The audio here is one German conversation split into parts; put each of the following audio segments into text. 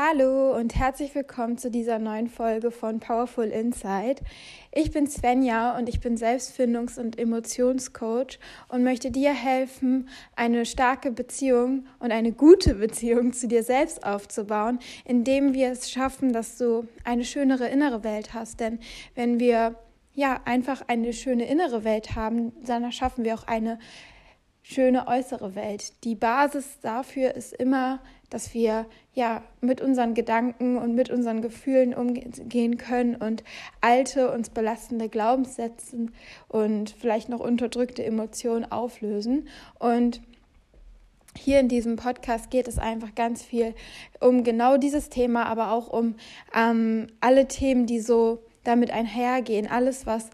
Hallo und herzlich willkommen zu dieser neuen Folge von Powerful Insight. Ich bin Svenja und ich bin Selbstfindungs- und Emotionscoach und möchte dir helfen, eine starke Beziehung und eine gute Beziehung zu dir selbst aufzubauen, indem wir es schaffen, dass du eine schönere innere Welt hast. Denn wenn wir ja einfach eine schöne innere Welt haben, dann erschaffen wir auch eine schöne äußere Welt. Die Basis dafür ist immer, dass wir ja mit unseren Gedanken und mit unseren Gefühlen umgehen können und alte, uns belastende Glaubenssätze und vielleicht noch unterdrückte Emotionen auflösen. Und hier in diesem Podcast geht es einfach ganz viel um genau dieses Thema, aber auch um ähm, alle Themen, die so damit einhergehen. Alles, was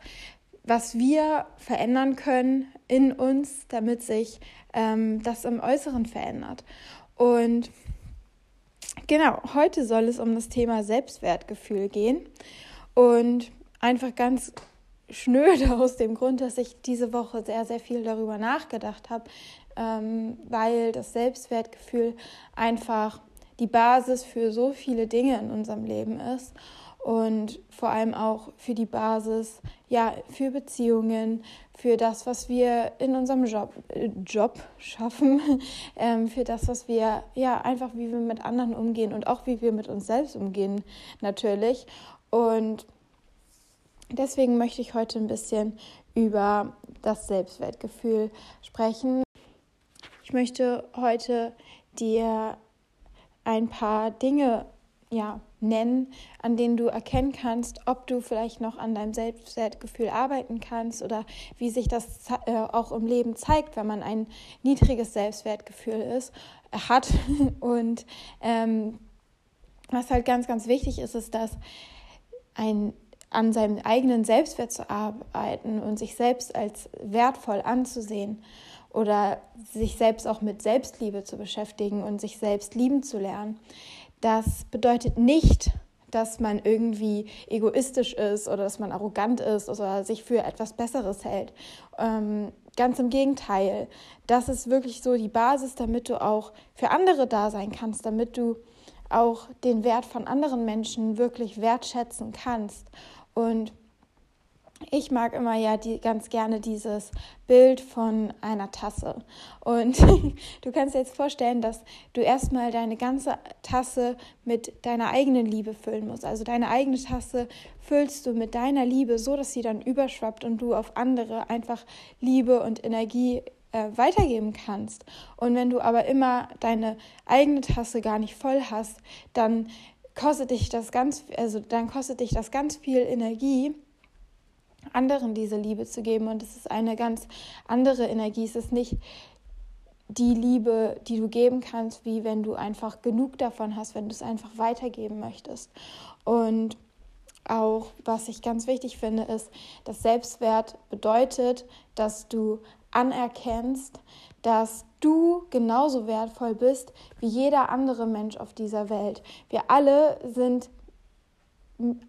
was wir verändern können in uns, damit sich ähm, das im Äußeren verändert. Und genau, heute soll es um das Thema Selbstwertgefühl gehen. Und einfach ganz schnöde aus dem Grund, dass ich diese Woche sehr, sehr viel darüber nachgedacht habe, ähm, weil das Selbstwertgefühl einfach die Basis für so viele Dinge in unserem Leben ist und vor allem auch für die Basis, ja, für Beziehungen, für das, was wir in unserem Job, äh, Job schaffen, ähm, für das, was wir, ja, einfach wie wir mit anderen umgehen und auch wie wir mit uns selbst umgehen, natürlich. Und deswegen möchte ich heute ein bisschen über das Selbstwertgefühl sprechen. Ich möchte heute dir ein paar Dinge ja, nennen, an denen du erkennen kannst, ob du vielleicht noch an deinem Selbstwertgefühl arbeiten kannst oder wie sich das äh, auch im Leben zeigt, wenn man ein niedriges Selbstwertgefühl ist, äh, hat. Und ähm, was halt ganz, ganz wichtig ist, ist, dass ein an seinem eigenen Selbstwert zu arbeiten und sich selbst als wertvoll anzusehen oder sich selbst auch mit Selbstliebe zu beschäftigen und sich selbst lieben zu lernen das bedeutet nicht, dass man irgendwie egoistisch ist oder dass man arrogant ist oder sich für etwas Besseres hält. Ähm, ganz im Gegenteil, das ist wirklich so die Basis, damit du auch für andere da sein kannst, damit du auch den Wert von anderen Menschen wirklich wertschätzen kannst. Und ich mag immer ja die, ganz gerne dieses Bild von einer Tasse. Und du kannst dir jetzt vorstellen, dass du erstmal deine ganze Tasse mit deiner eigenen Liebe füllen musst. Also deine eigene Tasse füllst du mit deiner Liebe, so dass sie dann überschwappt und du auf andere einfach Liebe und Energie äh, weitergeben kannst. Und wenn du aber immer deine eigene Tasse gar nicht voll hast, dann kostet dich das ganz, also dann kostet dich das ganz viel Energie anderen diese Liebe zu geben. Und es ist eine ganz andere Energie. Es ist nicht die Liebe, die du geben kannst, wie wenn du einfach genug davon hast, wenn du es einfach weitergeben möchtest. Und auch, was ich ganz wichtig finde, ist, dass Selbstwert bedeutet, dass du anerkennst, dass du genauso wertvoll bist wie jeder andere Mensch auf dieser Welt. Wir alle sind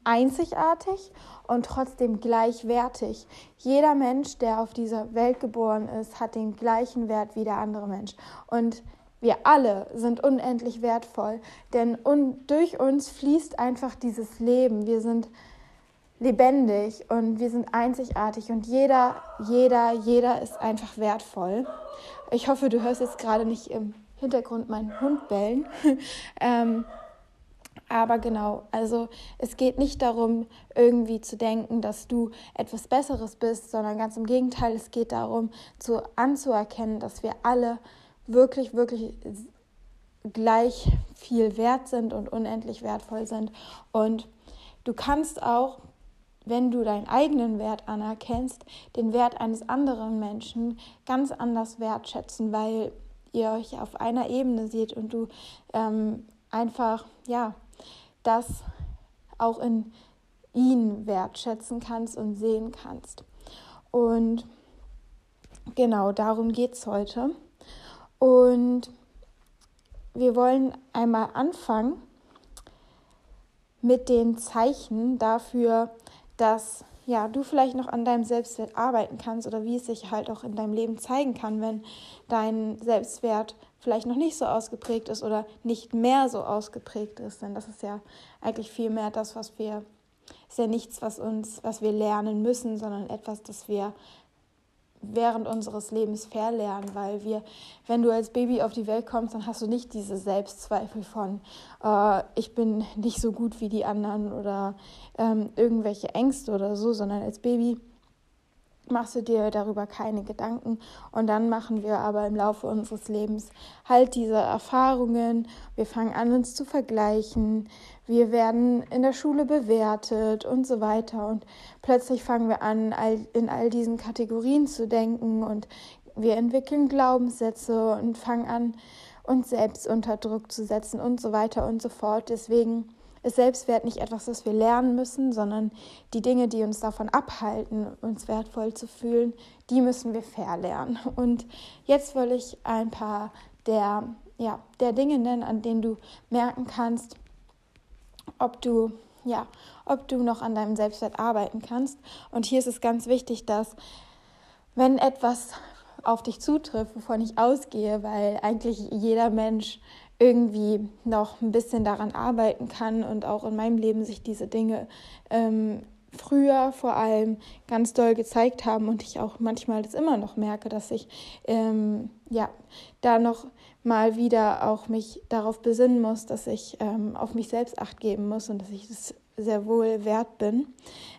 einzigartig und trotzdem gleichwertig. Jeder Mensch, der auf dieser Welt geboren ist, hat den gleichen Wert wie der andere Mensch. Und wir alle sind unendlich wertvoll, denn un durch uns fließt einfach dieses Leben. Wir sind lebendig und wir sind einzigartig und jeder, jeder, jeder ist einfach wertvoll. Ich hoffe, du hörst jetzt gerade nicht im Hintergrund meinen Hund bellen. ähm, aber genau, also es geht nicht darum, irgendwie zu denken, dass du etwas Besseres bist, sondern ganz im Gegenteil, es geht darum, zu, anzuerkennen, dass wir alle wirklich, wirklich gleich viel wert sind und unendlich wertvoll sind. Und du kannst auch, wenn du deinen eigenen Wert anerkennst, den Wert eines anderen Menschen ganz anders wertschätzen, weil ihr euch auf einer Ebene seht und du ähm, einfach, ja, das auch in ihn wertschätzen kannst und sehen kannst. Und genau darum geht es heute. Und wir wollen einmal anfangen mit den Zeichen dafür, dass ja, du vielleicht noch an deinem Selbstwert arbeiten kannst oder wie es sich halt auch in deinem Leben zeigen kann, wenn dein Selbstwert vielleicht noch nicht so ausgeprägt ist oder nicht mehr so ausgeprägt ist. Denn das ist ja eigentlich viel mehr das, was wir, ist ja nichts, was uns, was wir lernen müssen, sondern etwas, das wir während unseres Lebens verlernen, weil wir, wenn du als Baby auf die Welt kommst, dann hast du nicht diese Selbstzweifel von, äh, ich bin nicht so gut wie die anderen oder ähm, irgendwelche Ängste oder so, sondern als Baby machst du dir darüber keine Gedanken und dann machen wir aber im Laufe unseres Lebens halt diese Erfahrungen. Wir fangen an, uns zu vergleichen. Wir werden in der Schule bewertet und so weiter und plötzlich fangen wir an, in all diesen Kategorien zu denken und wir entwickeln Glaubenssätze und fangen an, uns selbst unter Druck zu setzen und so weiter und so fort. Deswegen ist Selbstwert nicht etwas, das wir lernen müssen, sondern die Dinge, die uns davon abhalten, uns wertvoll zu fühlen, die müssen wir verlernen. Und jetzt will ich ein paar der, ja, der Dinge nennen, an denen du merken kannst, ob du ja, ob du noch an deinem Selbstwert arbeiten kannst. Und hier ist es ganz wichtig, dass wenn etwas auf dich zutrifft, wovon ich ausgehe, weil eigentlich jeder Mensch irgendwie noch ein bisschen daran arbeiten kann und auch in meinem Leben sich diese Dinge ähm, früher vor allem ganz doll gezeigt haben und ich auch manchmal das immer noch merke, dass ich ähm, ja da noch mal wieder auch mich darauf besinnen muss, dass ich ähm, auf mich selbst acht geben muss und dass ich das sehr wohl wert bin.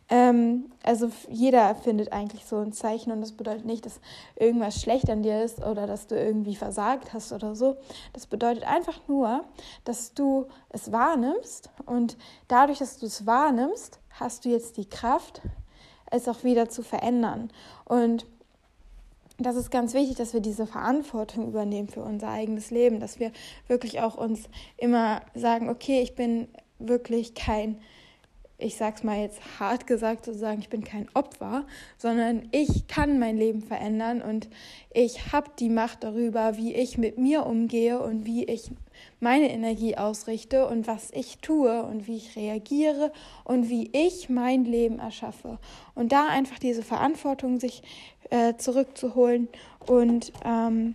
Ähm, also jeder findet eigentlich so ein Zeichen und das bedeutet nicht, dass irgendwas schlecht an dir ist oder dass du irgendwie versagt hast oder so. Das bedeutet einfach nur, dass du es wahrnimmst und dadurch, dass du es wahrnimmst, hast du jetzt die Kraft, es auch wieder zu verändern. Und das ist ganz wichtig, dass wir diese Verantwortung übernehmen für unser eigenes Leben, dass wir wirklich auch uns immer sagen, okay, ich bin wirklich kein ich sag's mal jetzt hart gesagt, sozusagen, ich bin kein Opfer, sondern ich kann mein Leben verändern und ich habe die Macht darüber, wie ich mit mir umgehe und wie ich meine Energie ausrichte und was ich tue und wie ich reagiere und wie ich mein Leben erschaffe. Und da einfach diese Verantwortung sich äh, zurückzuholen und ähm,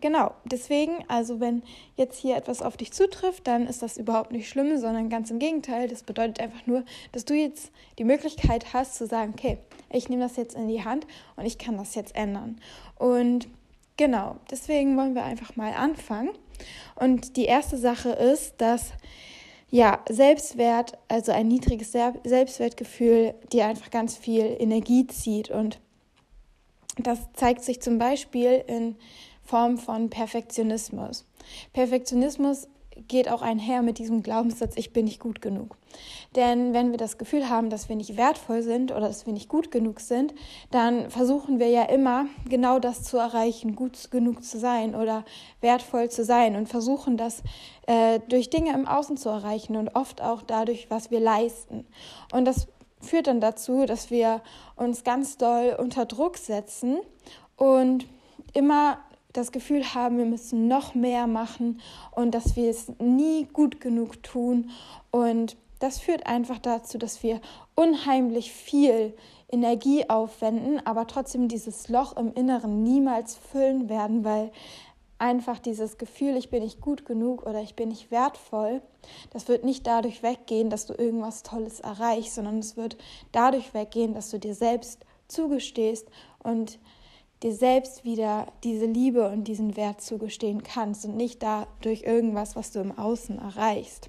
Genau, deswegen, also wenn jetzt hier etwas auf dich zutrifft, dann ist das überhaupt nicht schlimm, sondern ganz im Gegenteil. Das bedeutet einfach nur, dass du jetzt die Möglichkeit hast zu sagen, okay, ich nehme das jetzt in die Hand und ich kann das jetzt ändern. Und genau, deswegen wollen wir einfach mal anfangen. Und die erste Sache ist, dass ja, Selbstwert, also ein niedriges Selbstwertgefühl, dir einfach ganz viel Energie zieht. Und das zeigt sich zum Beispiel in Form von Perfektionismus. Perfektionismus geht auch einher mit diesem Glaubenssatz, ich bin nicht gut genug. Denn wenn wir das Gefühl haben, dass wir nicht wertvoll sind oder dass wir nicht gut genug sind, dann versuchen wir ja immer genau das zu erreichen, gut genug zu sein oder wertvoll zu sein und versuchen das äh, durch Dinge im Außen zu erreichen und oft auch dadurch, was wir leisten. Und das führt dann dazu, dass wir uns ganz doll unter Druck setzen und immer das Gefühl haben, wir müssen noch mehr machen und dass wir es nie gut genug tun. Und das führt einfach dazu, dass wir unheimlich viel Energie aufwenden, aber trotzdem dieses Loch im Inneren niemals füllen werden, weil einfach dieses Gefühl, ich bin nicht gut genug oder ich bin nicht wertvoll, das wird nicht dadurch weggehen, dass du irgendwas Tolles erreichst, sondern es wird dadurch weggehen, dass du dir selbst zugestehst und dir selbst wieder diese Liebe und diesen Wert zugestehen kannst und nicht dadurch irgendwas, was du im Außen erreichst.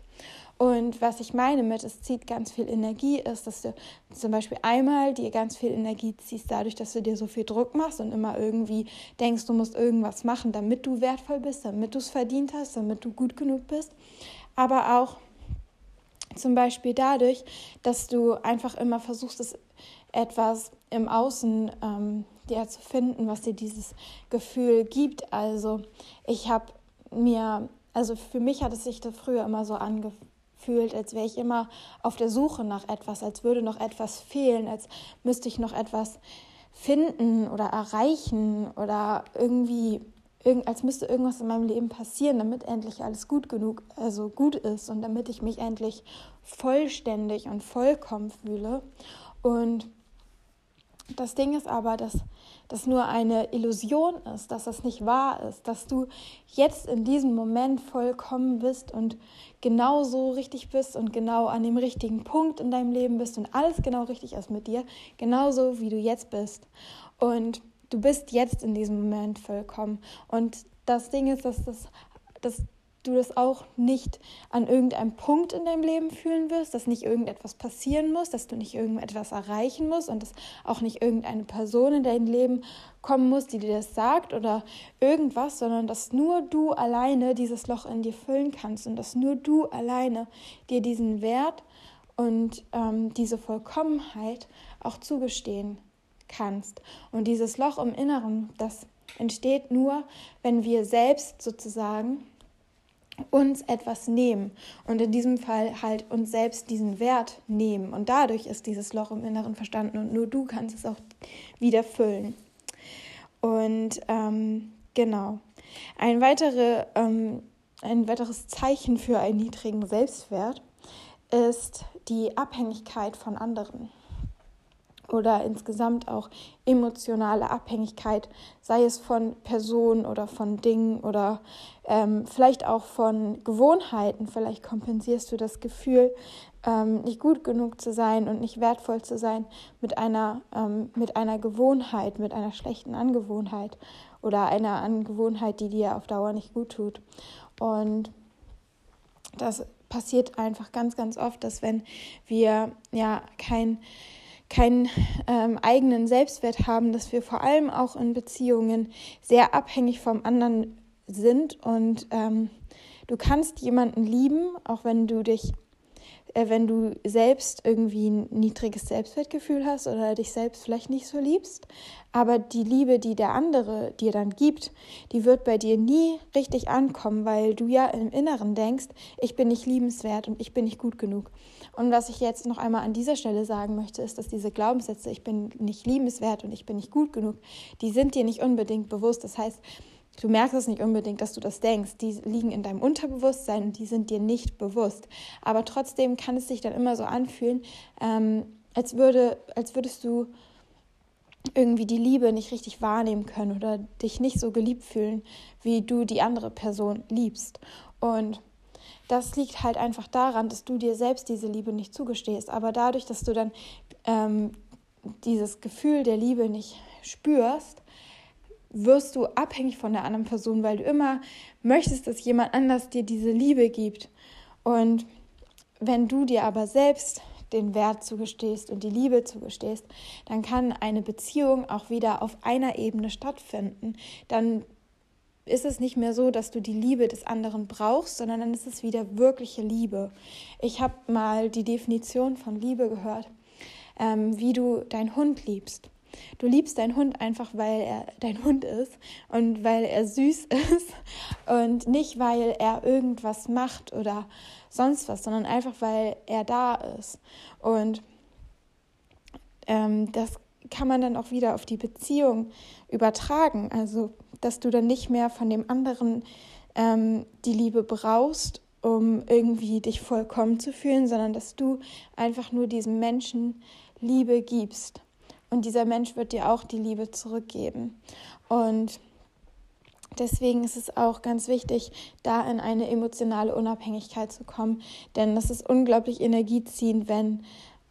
Und was ich meine mit, es zieht ganz viel Energie, ist, dass du zum Beispiel einmal dir ganz viel Energie ziehst, dadurch, dass du dir so viel Druck machst und immer irgendwie denkst, du musst irgendwas machen, damit du wertvoll bist, damit du es verdient hast, damit du gut genug bist. Aber auch zum Beispiel dadurch, dass du einfach immer versuchst, es etwas im Außen ähm, dir zu finden, was dir dieses Gefühl gibt. Also ich habe mir, also für mich hat es sich da früher immer so angefühlt, als wäre ich immer auf der Suche nach etwas, als würde noch etwas fehlen, als müsste ich noch etwas finden oder erreichen oder irgendwie als müsste irgendwas in meinem Leben passieren, damit endlich alles gut genug, also gut ist und damit ich mich endlich vollständig und vollkommen fühle. Und das Ding ist aber, dass das nur eine Illusion ist, dass das nicht wahr ist, dass du jetzt in diesem Moment vollkommen bist und genau so richtig bist und genau an dem richtigen Punkt in deinem Leben bist und alles genau richtig ist mit dir, genauso wie du jetzt bist. Und du bist jetzt in diesem Moment vollkommen. Und das Ding ist, dass das, das du das auch nicht an irgendeinem Punkt in deinem Leben fühlen wirst, dass nicht irgendetwas passieren muss, dass du nicht irgendetwas erreichen musst und dass auch nicht irgendeine Person in dein Leben kommen muss, die dir das sagt oder irgendwas, sondern dass nur du alleine dieses Loch in dir füllen kannst und dass nur du alleine dir diesen Wert und ähm, diese Vollkommenheit auch zugestehen kannst. Und dieses Loch im Inneren, das entsteht nur, wenn wir selbst sozusagen uns etwas nehmen und in diesem Fall halt uns selbst diesen Wert nehmen. Und dadurch ist dieses Loch im Inneren verstanden und nur du kannst es auch wieder füllen. Und ähm, genau, ein, weitere, ähm, ein weiteres Zeichen für einen niedrigen Selbstwert ist die Abhängigkeit von anderen oder insgesamt auch emotionale Abhängigkeit, sei es von Personen oder von Dingen oder ähm, vielleicht auch von Gewohnheiten. Vielleicht kompensierst du das Gefühl, ähm, nicht gut genug zu sein und nicht wertvoll zu sein mit einer, ähm, mit einer Gewohnheit, mit einer schlechten Angewohnheit oder einer Angewohnheit, die dir auf Dauer nicht gut tut. Und das passiert einfach ganz, ganz oft, dass wenn wir ja kein keinen ähm, eigenen Selbstwert haben, dass wir vor allem auch in Beziehungen sehr abhängig vom anderen sind und ähm, du kannst jemanden lieben, auch wenn du dich, äh, wenn du selbst irgendwie ein niedriges Selbstwertgefühl hast oder dich selbst vielleicht nicht so liebst, aber die Liebe, die der andere dir dann gibt, die wird bei dir nie richtig ankommen, weil du ja im Inneren denkst, ich bin nicht liebenswert und ich bin nicht gut genug. Und was ich jetzt noch einmal an dieser Stelle sagen möchte, ist, dass diese Glaubenssätze, ich bin nicht liebenswert und ich bin nicht gut genug, die sind dir nicht unbedingt bewusst. Das heißt, du merkst es nicht unbedingt, dass du das denkst. Die liegen in deinem Unterbewusstsein und die sind dir nicht bewusst. Aber trotzdem kann es sich dann immer so anfühlen, ähm, als, würde, als würdest du irgendwie die Liebe nicht richtig wahrnehmen können oder dich nicht so geliebt fühlen, wie du die andere Person liebst. Und das liegt halt einfach daran, dass du dir selbst diese Liebe nicht zugestehst. Aber dadurch, dass du dann ähm, dieses Gefühl der Liebe nicht spürst, wirst du abhängig von der anderen Person, weil du immer möchtest, dass jemand anders dir diese Liebe gibt. Und wenn du dir aber selbst den Wert zugestehst und die Liebe zugestehst, dann kann eine Beziehung auch wieder auf einer Ebene stattfinden. Dann ist es nicht mehr so, dass du die Liebe des anderen brauchst, sondern dann ist es wieder wirkliche Liebe. Ich habe mal die Definition von Liebe gehört, ähm, wie du deinen Hund liebst. Du liebst deinen Hund einfach, weil er dein Hund ist und weil er süß ist und nicht, weil er irgendwas macht oder sonst was, sondern einfach, weil er da ist. Und ähm, das kann man dann auch wieder auf die Beziehung übertragen. Also dass du dann nicht mehr von dem anderen ähm, die Liebe brauchst, um irgendwie dich vollkommen zu fühlen, sondern dass du einfach nur diesem Menschen Liebe gibst. Und dieser Mensch wird dir auch die Liebe zurückgeben. Und deswegen ist es auch ganz wichtig, da in eine emotionale Unabhängigkeit zu kommen. Denn das ist unglaublich energieziehend, wenn,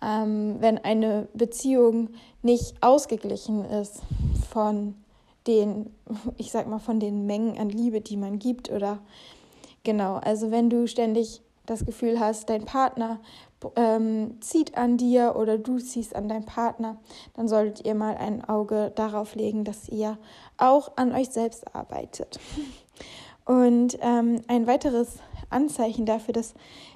ähm, wenn eine Beziehung nicht ausgeglichen ist von den, ich sag mal, von den Mengen an Liebe, die man gibt oder genau, also wenn du ständig das Gefühl hast, dein Partner ähm, zieht an dir oder du ziehst an deinen Partner, dann solltet ihr mal ein Auge darauf legen, dass ihr auch an euch selbst arbeitet. Und ähm, ein weiteres Anzeichen dafür, dass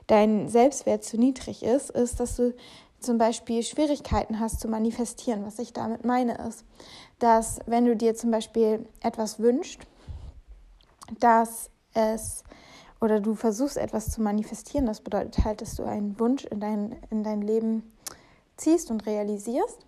dein Selbstwert zu niedrig ist, ist, dass du zum Beispiel Schwierigkeiten hast zu manifestieren. Was ich damit meine ist, dass wenn du dir zum Beispiel etwas wünschst, dass es oder du versuchst etwas zu manifestieren, das bedeutet halt, dass du einen Wunsch in dein, in dein Leben ziehst und realisierst,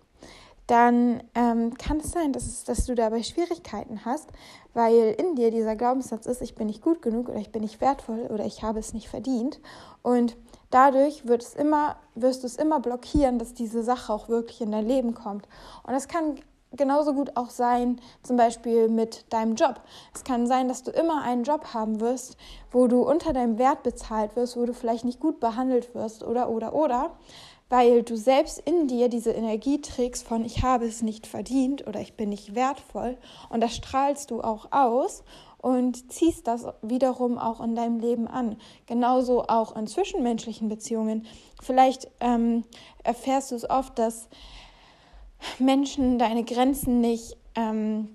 dann ähm, kann es sein, dass, es, dass du dabei Schwierigkeiten hast, weil in dir dieser Glaubenssatz ist, ich bin nicht gut genug oder ich bin nicht wertvoll oder ich habe es nicht verdient. Und dadurch wird es immer, wirst du es immer blockieren, dass diese Sache auch wirklich in dein Leben kommt. Und das kann genauso gut auch sein, zum Beispiel mit deinem Job. Es kann sein, dass du immer einen Job haben wirst, wo du unter deinem Wert bezahlt wirst, wo du vielleicht nicht gut behandelt wirst oder, oder, oder, weil du selbst in dir diese Energie trägst von ich habe es nicht verdient oder ich bin nicht wertvoll und das strahlst du auch aus und ziehst das wiederum auch in deinem Leben an. Genauso auch in zwischenmenschlichen Beziehungen. Vielleicht ähm, erfährst du es oft, dass Menschen deine Grenzen nicht, ähm,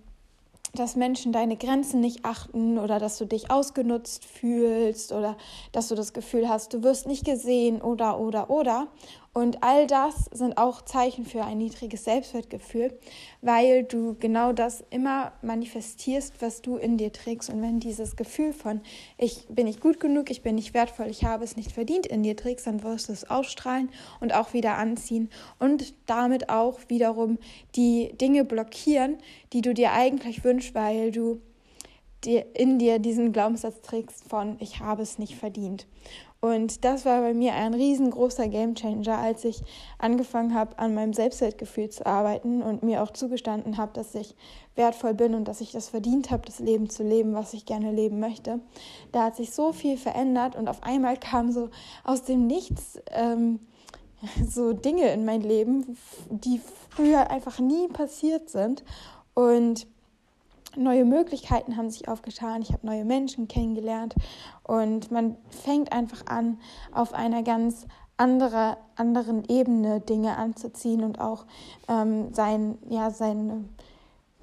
dass Menschen deine Grenzen nicht achten oder dass du dich ausgenutzt fühlst oder dass du das Gefühl hast, du wirst nicht gesehen oder oder oder. Und all das sind auch Zeichen für ein niedriges Selbstwertgefühl, weil du genau das immer manifestierst, was du in dir trägst. Und wenn dieses Gefühl von ich bin nicht gut genug, ich bin nicht wertvoll, ich habe es nicht verdient in dir trägst, dann wirst du es ausstrahlen und auch wieder anziehen und damit auch wiederum die Dinge blockieren, die du dir eigentlich wünschst, weil du in dir diesen Glaubenssatz trägst von ich habe es nicht verdient. Und das war bei mir ein riesengroßer Gamechanger, als ich angefangen habe, an meinem Selbstwertgefühl zu arbeiten und mir auch zugestanden habe, dass ich wertvoll bin und dass ich das verdient habe, das Leben zu leben, was ich gerne leben möchte. Da hat sich so viel verändert und auf einmal kam so aus dem Nichts ähm, so Dinge in mein Leben, die früher einfach nie passiert sind. Und neue Möglichkeiten haben sich aufgetan, ich habe neue Menschen kennengelernt und man fängt einfach an, auf einer ganz andere, anderen Ebene Dinge anzuziehen und auch ähm, sein, ja, sein,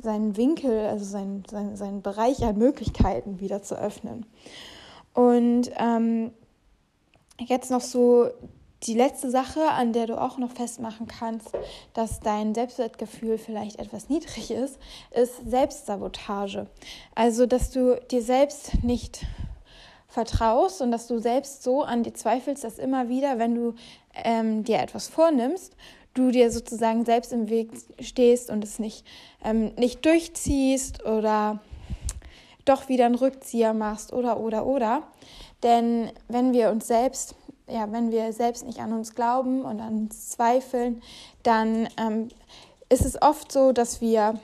seinen Winkel, also seinen, sein, seinen Bereich an Möglichkeiten wieder zu öffnen. Und ähm, jetzt noch so die letzte Sache, an der du auch noch festmachen kannst, dass dein Selbstwertgefühl vielleicht etwas niedrig ist, ist Selbstsabotage. Also, dass du dir selbst nicht vertraust und dass du selbst so an dir zweifelst, dass immer wieder, wenn du ähm, dir etwas vornimmst, du dir sozusagen selbst im Weg stehst und es nicht, ähm, nicht durchziehst oder doch wieder einen Rückzieher machst oder oder oder. Denn wenn wir uns selbst ja, wenn wir selbst nicht an uns glauben und an uns zweifeln, dann ähm, ist es oft so, dass wir,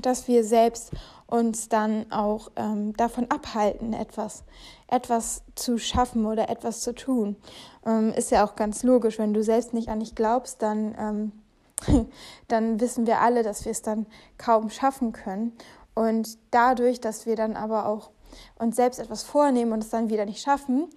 dass wir selbst uns dann auch ähm, davon abhalten, etwas, etwas zu schaffen oder etwas zu tun. Ähm, ist ja auch ganz logisch, wenn du selbst nicht an dich glaubst, dann, ähm, dann wissen wir alle, dass wir es dann kaum schaffen können. Und dadurch, dass wir dann aber auch uns selbst etwas vornehmen und es dann wieder nicht schaffen,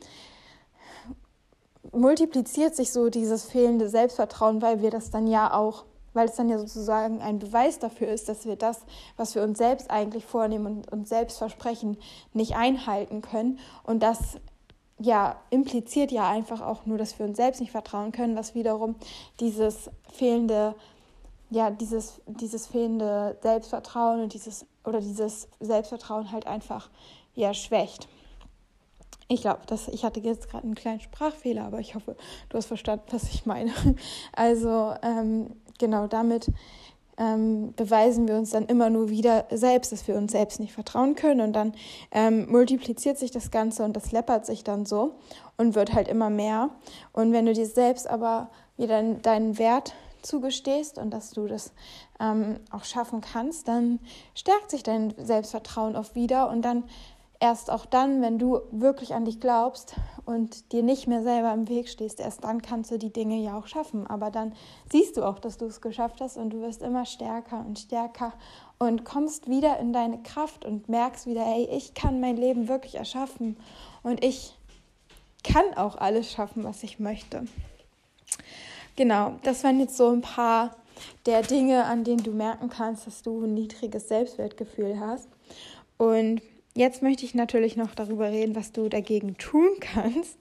multipliziert sich so dieses fehlende Selbstvertrauen, weil wir das dann ja auch, weil es dann ja sozusagen ein Beweis dafür ist, dass wir das, was wir uns selbst eigentlich vornehmen und uns selbst versprechen, nicht einhalten können. Und das ja impliziert ja einfach auch nur, dass wir uns selbst nicht vertrauen können, was wiederum dieses fehlende ja, dieses, dieses fehlende Selbstvertrauen und dieses oder dieses Selbstvertrauen halt einfach ja schwächt. Ich glaube, ich hatte jetzt gerade einen kleinen Sprachfehler, aber ich hoffe, du hast verstanden, was ich meine. Also ähm, genau damit ähm, beweisen wir uns dann immer nur wieder selbst, dass wir uns selbst nicht vertrauen können und dann ähm, multipliziert sich das Ganze und das läppert sich dann so und wird halt immer mehr. Und wenn du dir selbst aber wieder deinen Wert zugestehst und dass du das ähm, auch schaffen kannst, dann stärkt sich dein Selbstvertrauen auch wieder und dann erst auch dann, wenn du wirklich an dich glaubst und dir nicht mehr selber im Weg stehst, erst dann kannst du die Dinge ja auch schaffen. Aber dann siehst du auch, dass du es geschafft hast und du wirst immer stärker und stärker und kommst wieder in deine Kraft und merkst wieder, ey, ich kann mein Leben wirklich erschaffen und ich kann auch alles schaffen, was ich möchte. Genau, das waren jetzt so ein paar der Dinge, an denen du merken kannst, dass du ein niedriges Selbstwertgefühl hast. Und Jetzt möchte ich natürlich noch darüber reden, was du dagegen tun kannst.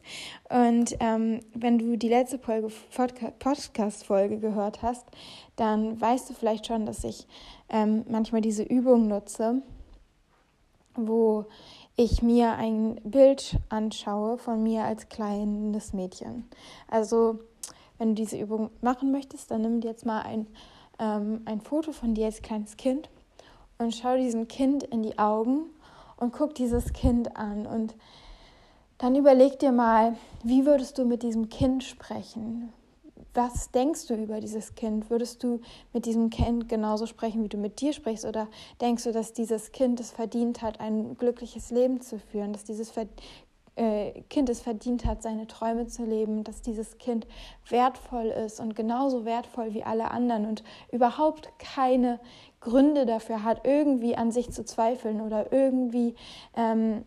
Und ähm, wenn du die letzte Podcast-Folge gehört hast, dann weißt du vielleicht schon, dass ich ähm, manchmal diese Übung nutze, wo ich mir ein Bild anschaue von mir als kleines Mädchen. Also, wenn du diese Übung machen möchtest, dann nimm dir jetzt mal ein, ähm, ein Foto von dir als kleines Kind und schau diesem Kind in die Augen und guck dieses Kind an und dann überleg dir mal, wie würdest du mit diesem Kind sprechen? was denkst du über dieses Kind? Würdest du mit diesem Kind genauso sprechen, wie du mit dir sprichst? Oder denkst du, dass dieses Kind es verdient hat, ein glückliches Leben zu führen, dass dieses äh, Kind es verdient hat, seine Träume zu leben, dass dieses Kind wertvoll ist und genauso wertvoll wie alle anderen und überhaupt keine Gründe dafür hat, irgendwie an sich zu zweifeln oder irgendwie ähm,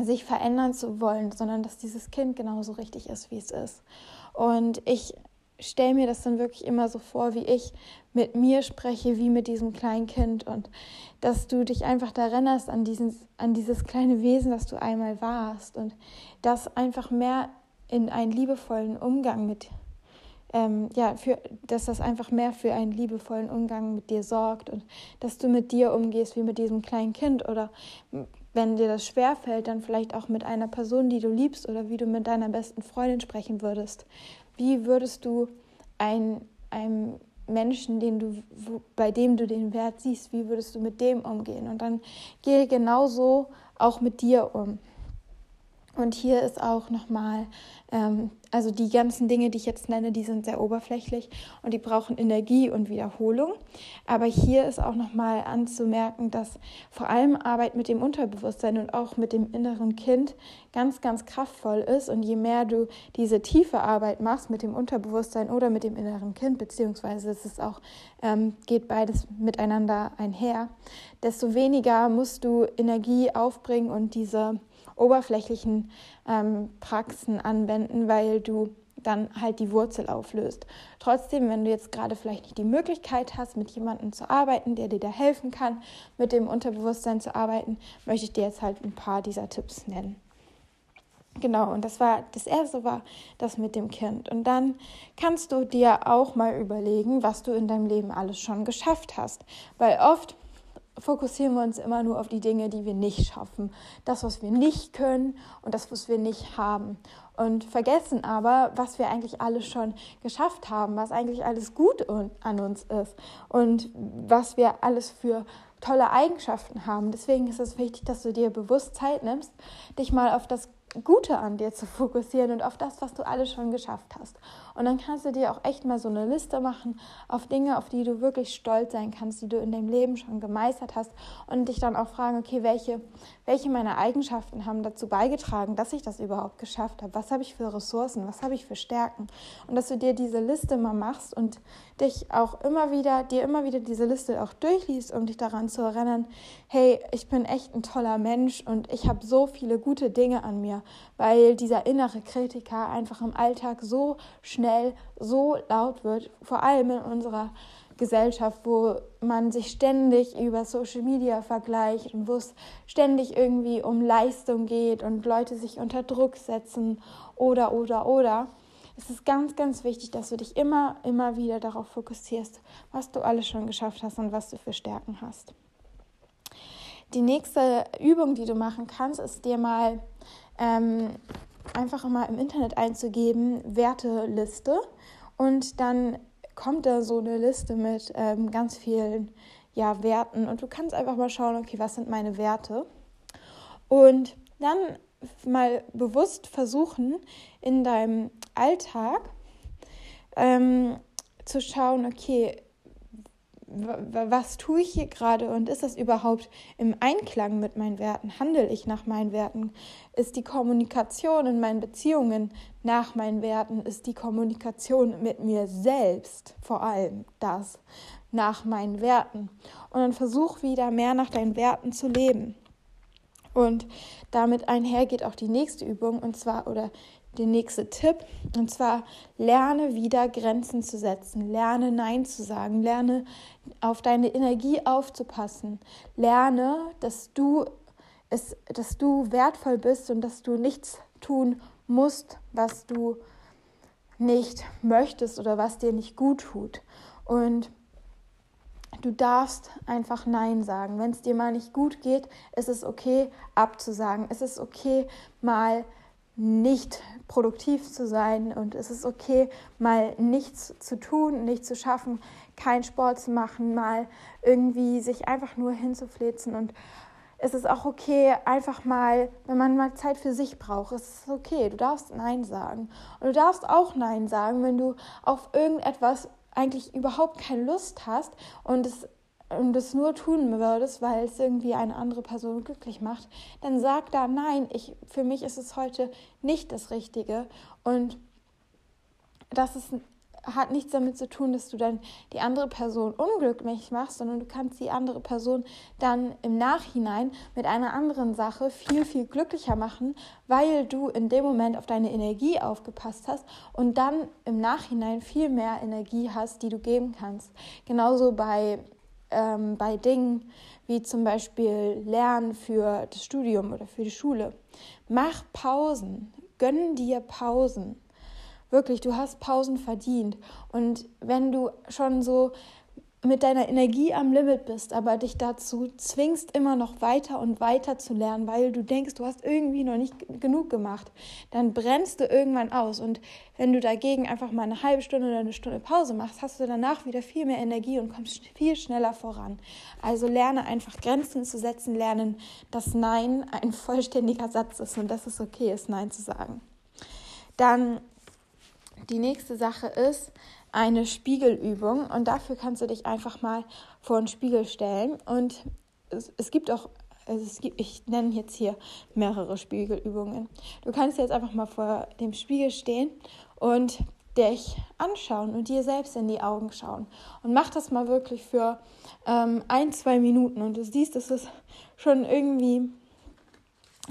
sich verändern zu wollen, sondern dass dieses Kind genauso richtig ist, wie es ist. Und ich stelle mir das dann wirklich immer so vor, wie ich mit mir spreche, wie mit diesem kleinen Kind und dass du dich einfach da erinnerst an, an dieses kleine Wesen, das du einmal warst und das einfach mehr in einen liebevollen Umgang mit ähm, ja, für, dass das einfach mehr für einen liebevollen Umgang mit dir sorgt und dass du mit dir umgehst wie mit diesem kleinen Kind oder wenn dir das schwerfällt, dann vielleicht auch mit einer Person, die du liebst oder wie du mit deiner besten Freundin sprechen würdest. Wie würdest du ein, einem Menschen, den du, bei dem du den Wert siehst, wie würdest du mit dem umgehen? Und dann gehe genauso auch mit dir um. Und hier ist auch nochmal, ähm, also die ganzen Dinge, die ich jetzt nenne, die sind sehr oberflächlich und die brauchen Energie und Wiederholung. Aber hier ist auch nochmal anzumerken, dass vor allem Arbeit mit dem Unterbewusstsein und auch mit dem inneren Kind ganz, ganz kraftvoll ist. Und je mehr du diese tiefe Arbeit machst mit dem Unterbewusstsein oder mit dem inneren Kind, beziehungsweise es ist auch, ähm, geht beides miteinander einher, desto weniger musst du Energie aufbringen und diese oberflächlichen ähm, Praxen anwenden, weil du dann halt die Wurzel auflöst. Trotzdem, wenn du jetzt gerade vielleicht nicht die Möglichkeit hast, mit jemandem zu arbeiten, der dir da helfen kann, mit dem Unterbewusstsein zu arbeiten, möchte ich dir jetzt halt ein paar dieser Tipps nennen. Genau, und das war das erste war das mit dem Kind. Und dann kannst du dir auch mal überlegen, was du in deinem Leben alles schon geschafft hast. Weil oft fokussieren wir uns immer nur auf die Dinge, die wir nicht schaffen, das, was wir nicht können und das, was wir nicht haben. Und vergessen aber, was wir eigentlich alles schon geschafft haben, was eigentlich alles gut an uns ist und was wir alles für tolle Eigenschaften haben. Deswegen ist es wichtig, dass du dir bewusst Zeit nimmst, dich mal auf das Gute an dir zu fokussieren und auf das, was du alles schon geschafft hast. Und dann kannst du dir auch echt mal so eine Liste machen auf Dinge, auf die du wirklich stolz sein kannst, die du in deinem Leben schon gemeistert hast und dich dann auch fragen, okay, welche, welche meiner Eigenschaften haben dazu beigetragen, dass ich das überhaupt geschafft habe? Was habe ich für Ressourcen? Was habe ich für Stärken? Und dass du dir diese Liste mal machst und dich auch immer wieder, dir immer wieder diese Liste auch durchliest, um dich daran zu erinnern, hey, ich bin echt ein toller Mensch und ich habe so viele gute Dinge an mir, weil dieser innere Kritiker einfach im Alltag so schnell so laut wird, vor allem in unserer Gesellschaft, wo man sich ständig über Social Media vergleicht und wo es ständig irgendwie um Leistung geht und Leute sich unter Druck setzen oder, oder, oder. Es ist ganz, ganz wichtig, dass du dich immer, immer wieder darauf fokussierst, was du alles schon geschafft hast und was du für Stärken hast. Die nächste Übung, die du machen kannst, ist dir mal ähm, einfach mal im Internet einzugeben, Werteliste. Und dann kommt da so eine Liste mit ähm, ganz vielen ja, Werten. Und du kannst einfach mal schauen, okay, was sind meine Werte? Und dann mal bewusst versuchen, in deinem Alltag ähm, zu schauen, okay, was tue ich hier gerade und ist das überhaupt im Einklang mit meinen Werten? Handle ich nach meinen Werten? Ist die Kommunikation in meinen Beziehungen nach meinen Werten? Ist die Kommunikation mit mir selbst vor allem das nach meinen Werten? Und dann versuch wieder mehr nach deinen Werten zu leben. Und damit einhergeht auch die nächste Übung und zwar oder der nächste Tipp. Und zwar lerne wieder Grenzen zu setzen, lerne Nein zu sagen, lerne auf deine Energie aufzupassen, lerne, dass du es, dass du wertvoll bist und dass du nichts tun musst, was du nicht möchtest oder was dir nicht gut tut. Und du darfst einfach Nein sagen. Wenn es dir mal nicht gut geht, ist es okay, abzusagen. Es ist okay, mal nicht produktiv zu sein und es ist okay, mal nichts zu tun, nichts zu schaffen, keinen Sport zu machen, mal irgendwie sich einfach nur hinzuflitzen und es ist auch okay, einfach mal, wenn man mal Zeit für sich braucht, es ist okay, du darfst Nein sagen. Und du darfst auch Nein sagen, wenn du auf irgendetwas eigentlich überhaupt keine Lust hast und es und es nur tun würdest, weil es irgendwie eine andere Person glücklich macht, dann sag da nein, ich, für mich ist es heute nicht das Richtige. Und das ist hat nichts damit zu tun, dass du dann die andere Person unglücklich machst, sondern du kannst die andere Person dann im Nachhinein mit einer anderen Sache viel, viel glücklicher machen, weil du in dem Moment auf deine Energie aufgepasst hast und dann im Nachhinein viel mehr Energie hast, die du geben kannst. Genauso bei, ähm, bei Dingen wie zum Beispiel Lernen für das Studium oder für die Schule. Mach Pausen, gönn dir Pausen. Wirklich, du hast Pausen verdient. Und wenn du schon so mit deiner Energie am Limit bist, aber dich dazu zwingst, immer noch weiter und weiter zu lernen, weil du denkst, du hast irgendwie noch nicht genug gemacht, dann brennst du irgendwann aus. Und wenn du dagegen einfach mal eine halbe Stunde oder eine Stunde Pause machst, hast du danach wieder viel mehr Energie und kommst viel schneller voran. Also lerne einfach Grenzen zu setzen, lernen, dass Nein ein vollständiger Satz ist und dass es okay ist, Nein zu sagen. Dann die nächste Sache ist eine Spiegelübung und dafür kannst du dich einfach mal vor einen Spiegel stellen und es, es gibt auch also es gibt, ich nenne jetzt hier mehrere Spiegelübungen. Du kannst jetzt einfach mal vor dem Spiegel stehen und dich anschauen und dir selbst in die Augen schauen. Und mach das mal wirklich für ähm, ein, zwei Minuten und du siehst, es schon irgendwie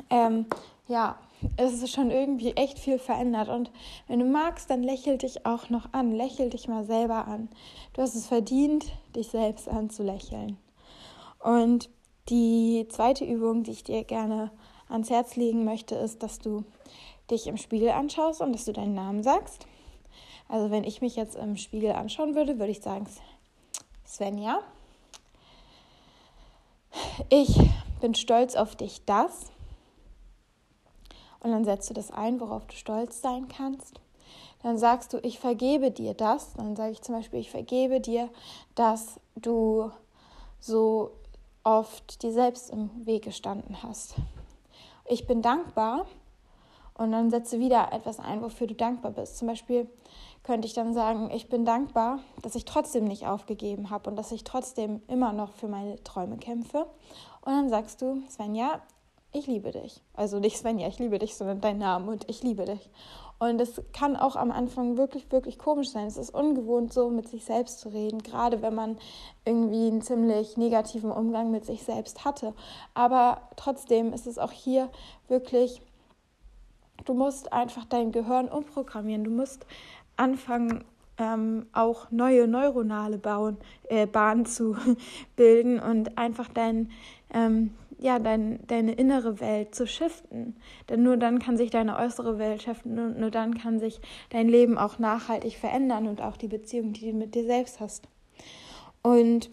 ähm, ja, es ist schon irgendwie echt viel verändert. Und wenn du magst, dann lächel dich auch noch an. Lächel dich mal selber an. Du hast es verdient, dich selbst anzulächeln. Und die zweite Übung, die ich dir gerne ans Herz legen möchte, ist, dass du dich im Spiegel anschaust und dass du deinen Namen sagst. Also wenn ich mich jetzt im Spiegel anschauen würde, würde ich sagen, Svenja, ich bin stolz auf dich, dass und dann setzt du das ein, worauf du stolz sein kannst. Dann sagst du, ich vergebe dir das. Dann sage ich zum Beispiel, ich vergebe dir, dass du so oft dir selbst im Weg gestanden hast. Ich bin dankbar und dann setze wieder etwas ein, wofür du dankbar bist. Zum Beispiel könnte ich dann sagen, ich bin dankbar, dass ich trotzdem nicht aufgegeben habe und dass ich trotzdem immer noch für meine Träume kämpfe. Und dann sagst du, Svenja, ich liebe dich. Also nicht Svenja, ich liebe dich, sondern dein Name und ich liebe dich. Und es kann auch am Anfang wirklich, wirklich komisch sein. Es ist ungewohnt, so mit sich selbst zu reden, gerade wenn man irgendwie einen ziemlich negativen Umgang mit sich selbst hatte. Aber trotzdem ist es auch hier wirklich, du musst einfach dein Gehirn umprogrammieren. Du musst anfangen, ähm, auch neue neuronale bauen, äh, Bahnen zu bilden und einfach dein ähm, ja, dein, deine innere Welt zu shiften. Denn nur dann kann sich deine äußere Welt shiften und nur dann kann sich dein Leben auch nachhaltig verändern und auch die Beziehung, die du mit dir selbst hast. Und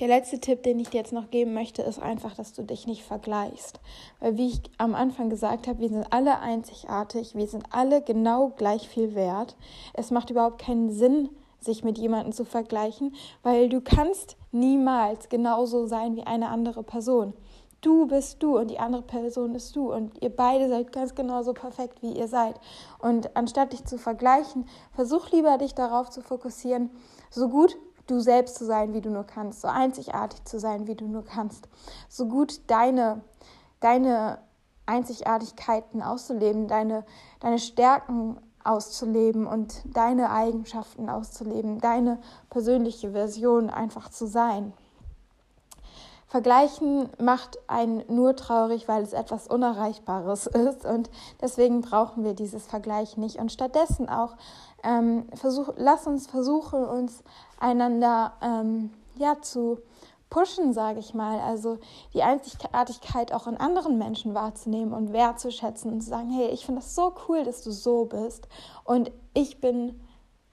der letzte Tipp, den ich dir jetzt noch geben möchte, ist einfach, dass du dich nicht vergleichst. Weil wie ich am Anfang gesagt habe, wir sind alle einzigartig, wir sind alle genau gleich viel wert. Es macht überhaupt keinen Sinn, sich mit jemandem zu vergleichen, weil du kannst niemals genauso sein wie eine andere Person. Du bist du und die andere Person ist du und ihr beide seid ganz genauso perfekt, wie ihr seid. Und anstatt dich zu vergleichen, versuch lieber dich darauf zu fokussieren, so gut du selbst zu sein, wie du nur kannst, so einzigartig zu sein, wie du nur kannst, so gut deine, deine Einzigartigkeiten auszuleben, deine, deine Stärken auszuleben und deine Eigenschaften auszuleben, deine persönliche Version einfach zu sein. Vergleichen macht einen nur traurig, weil es etwas Unerreichbares ist und deswegen brauchen wir dieses Vergleich nicht. Und stattdessen auch, ähm, versuch, lass uns versuchen, uns einander ähm, ja, zu pushen, sage ich mal. Also die Einzigartigkeit auch in anderen Menschen wahrzunehmen und wertzuschätzen und zu sagen, hey, ich finde das so cool, dass du so bist und ich bin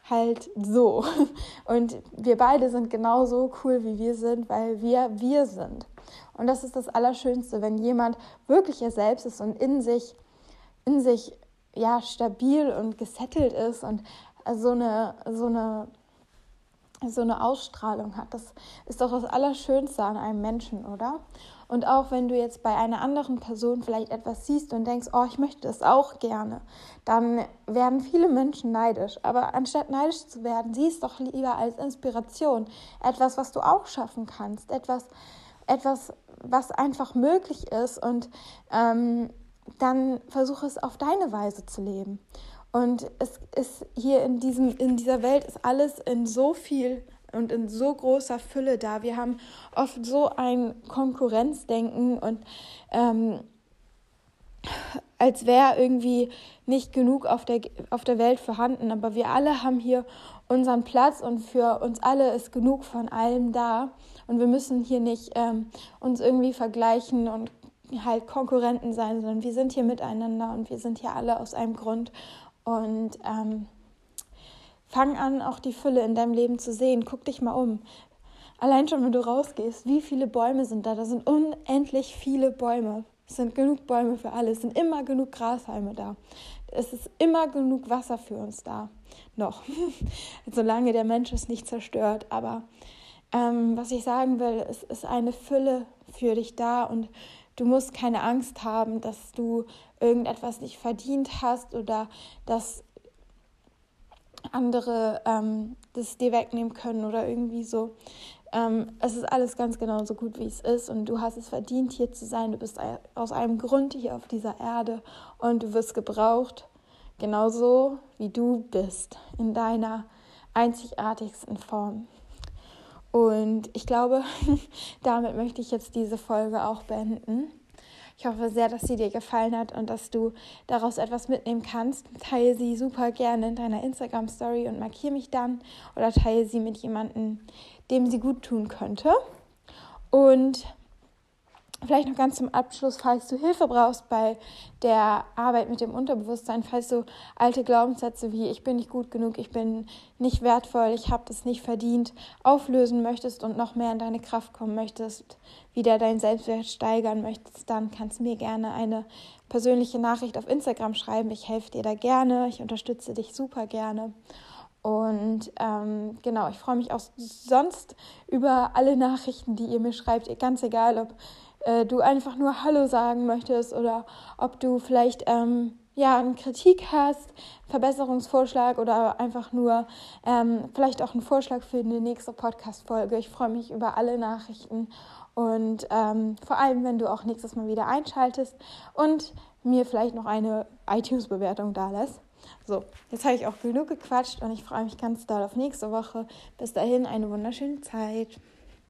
halt so. Und wir beide sind genauso cool, wie wir sind, weil wir wir sind. Und das ist das Allerschönste, wenn jemand wirklich er selbst ist und in sich, in sich ja, stabil und gesettelt ist und so eine, so eine so eine Ausstrahlung hat. Das ist doch das Allerschönste an einem Menschen, oder? Und auch wenn du jetzt bei einer anderen Person vielleicht etwas siehst und denkst, oh, ich möchte das auch gerne, dann werden viele Menschen neidisch. Aber anstatt neidisch zu werden, sieh es doch lieber als Inspiration. Etwas, was du auch schaffen kannst. Etwas, etwas was einfach möglich ist. Und ähm, dann versuche es auf deine Weise zu leben. Und es ist hier in, diesem, in dieser Welt ist alles in so viel und in so großer Fülle da. Wir haben oft so ein Konkurrenzdenken und ähm, als wäre irgendwie nicht genug auf der, auf der Welt vorhanden. Aber wir alle haben hier unseren Platz und für uns alle ist genug von allem da. Und wir müssen hier nicht ähm, uns irgendwie vergleichen und halt Konkurrenten sein, sondern wir sind hier miteinander und wir sind hier alle aus einem Grund. Und ähm, fang an, auch die Fülle in deinem Leben zu sehen. Guck dich mal um. Allein schon, wenn du rausgehst, wie viele Bäume sind da? Da sind unendlich viele Bäume. Es sind genug Bäume für alle. Es sind immer genug Grashalme da. Es ist immer genug Wasser für uns da. Noch. Solange der Mensch es nicht zerstört. Aber ähm, was ich sagen will, es ist eine Fülle für dich da und du musst keine Angst haben, dass du irgendetwas nicht verdient hast oder dass andere ähm, das dir wegnehmen können oder irgendwie so. Ähm, es ist alles ganz genau so gut, wie es ist und du hast es verdient, hier zu sein. Du bist aus einem Grund hier auf dieser Erde und du wirst gebraucht, genauso wie du bist, in deiner einzigartigsten Form. Und ich glaube, damit möchte ich jetzt diese Folge auch beenden. Ich hoffe sehr, dass sie dir gefallen hat und dass du daraus etwas mitnehmen kannst. Teile sie super gerne in deiner Instagram-Story und markiere mich dann oder teile sie mit jemandem, dem sie gut tun könnte. Und Vielleicht noch ganz zum Abschluss, falls du Hilfe brauchst bei der Arbeit mit dem Unterbewusstsein, falls du alte Glaubenssätze wie ich bin nicht gut genug, ich bin nicht wertvoll, ich habe das nicht verdient, auflösen möchtest und noch mehr in deine Kraft kommen möchtest, wieder deinen Selbstwert steigern möchtest, dann kannst du mir gerne eine persönliche Nachricht auf Instagram schreiben. Ich helfe dir da gerne, ich unterstütze dich super gerne. Und ähm, genau, ich freue mich auch sonst über alle Nachrichten, die ihr mir schreibt, ganz egal, ob äh, du einfach nur Hallo sagen möchtest oder ob du vielleicht ähm, ja, eine Kritik hast, Verbesserungsvorschlag oder einfach nur ähm, vielleicht auch einen Vorschlag für eine nächste Podcast-Folge. Ich freue mich über alle Nachrichten und ähm, vor allem, wenn du auch nächstes Mal wieder einschaltest und mir vielleicht noch eine iTunes-Bewertung da lässt. So, jetzt habe ich auch genug gequatscht und ich freue mich ganz doll auf nächste Woche. Bis dahin eine wunderschöne Zeit.